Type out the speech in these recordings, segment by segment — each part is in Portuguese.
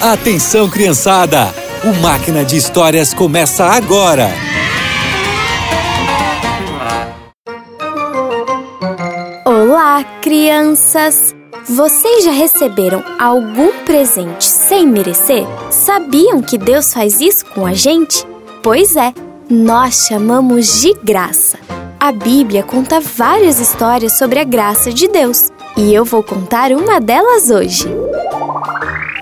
Atenção, criançada! O Máquina de Histórias começa agora! Olá, crianças! Vocês já receberam algum presente sem merecer? Sabiam que Deus faz isso com a gente? Pois é, nós chamamos de graça. A Bíblia conta várias histórias sobre a graça de Deus e eu vou contar uma delas hoje.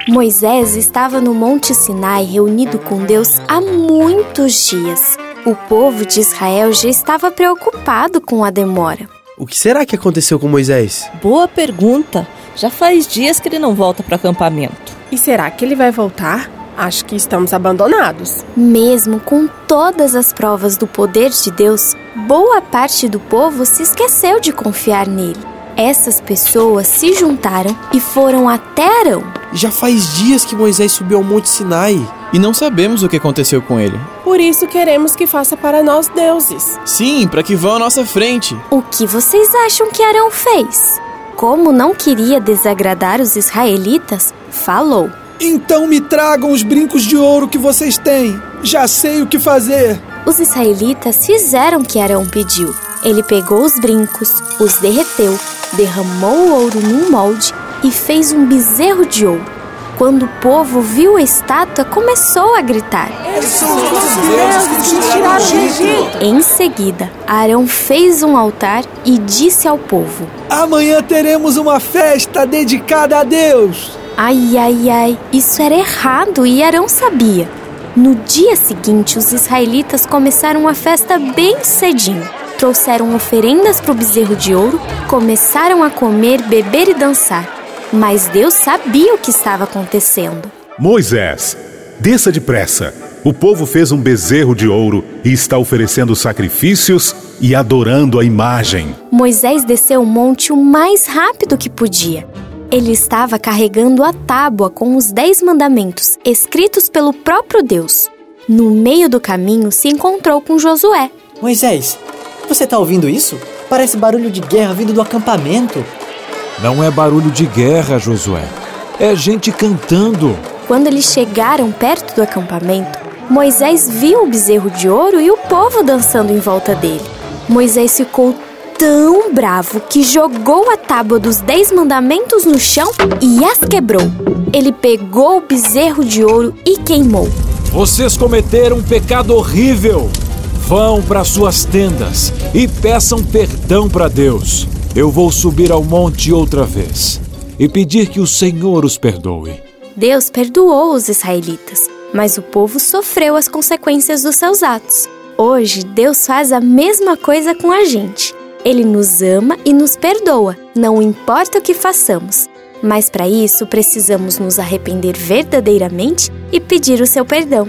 Moisés estava no Monte Sinai reunido com Deus há muitos dias. O povo de Israel já estava preocupado com a demora. O que será que aconteceu com Moisés? Boa pergunta. Já faz dias que ele não volta para o acampamento. E será que ele vai voltar? Acho que estamos abandonados. Mesmo com todas as provas do poder de Deus, boa parte do povo se esqueceu de confiar nele. Essas pessoas se juntaram e foram até Arão. Já faz dias que Moisés subiu ao Monte Sinai. E não sabemos o que aconteceu com ele. Por isso queremos que faça para nós deuses. Sim, para que vão à nossa frente. O que vocês acham que Arão fez? Como não queria desagradar os israelitas, falou: Então me tragam os brincos de ouro que vocês têm. Já sei o que fazer. Os israelitas fizeram o que Arão pediu. Ele pegou os brincos, os derreteu, derramou o ouro num molde e fez um bezerro de ouro. Quando o povo viu a estátua, começou a gritar. Em seguida, Arão fez um altar e disse ao povo: Amanhã teremos uma festa dedicada a Deus. Ai, ai, ai, isso era errado e Arão sabia. No dia seguinte, os israelitas começaram a festa bem cedinho. Trouxeram oferendas para o bezerro de ouro, começaram a comer, beber e dançar. Mas Deus sabia o que estava acontecendo. Moisés, desça depressa. O povo fez um bezerro de ouro e está oferecendo sacrifícios e adorando a imagem. Moisés desceu o monte o mais rápido que podia. Ele estava carregando a tábua com os dez mandamentos, escritos pelo próprio Deus. No meio do caminho se encontrou com Josué. Moisés, você está ouvindo isso? Parece barulho de guerra vindo do acampamento. Não é barulho de guerra, Josué. É gente cantando. Quando eles chegaram perto do acampamento, Moisés viu o bezerro de ouro e o povo dançando em volta dele. Moisés ficou tão bravo que jogou a tábua dos Dez Mandamentos no chão e as quebrou. Ele pegou o bezerro de ouro e queimou. Vocês cometeram um pecado horrível. Vão para suas tendas e peçam perdão para Deus. Eu vou subir ao monte outra vez e pedir que o Senhor os perdoe. Deus perdoou os israelitas, mas o povo sofreu as consequências dos seus atos. Hoje, Deus faz a mesma coisa com a gente. Ele nos ama e nos perdoa, não importa o que façamos. Mas para isso, precisamos nos arrepender verdadeiramente e pedir o seu perdão.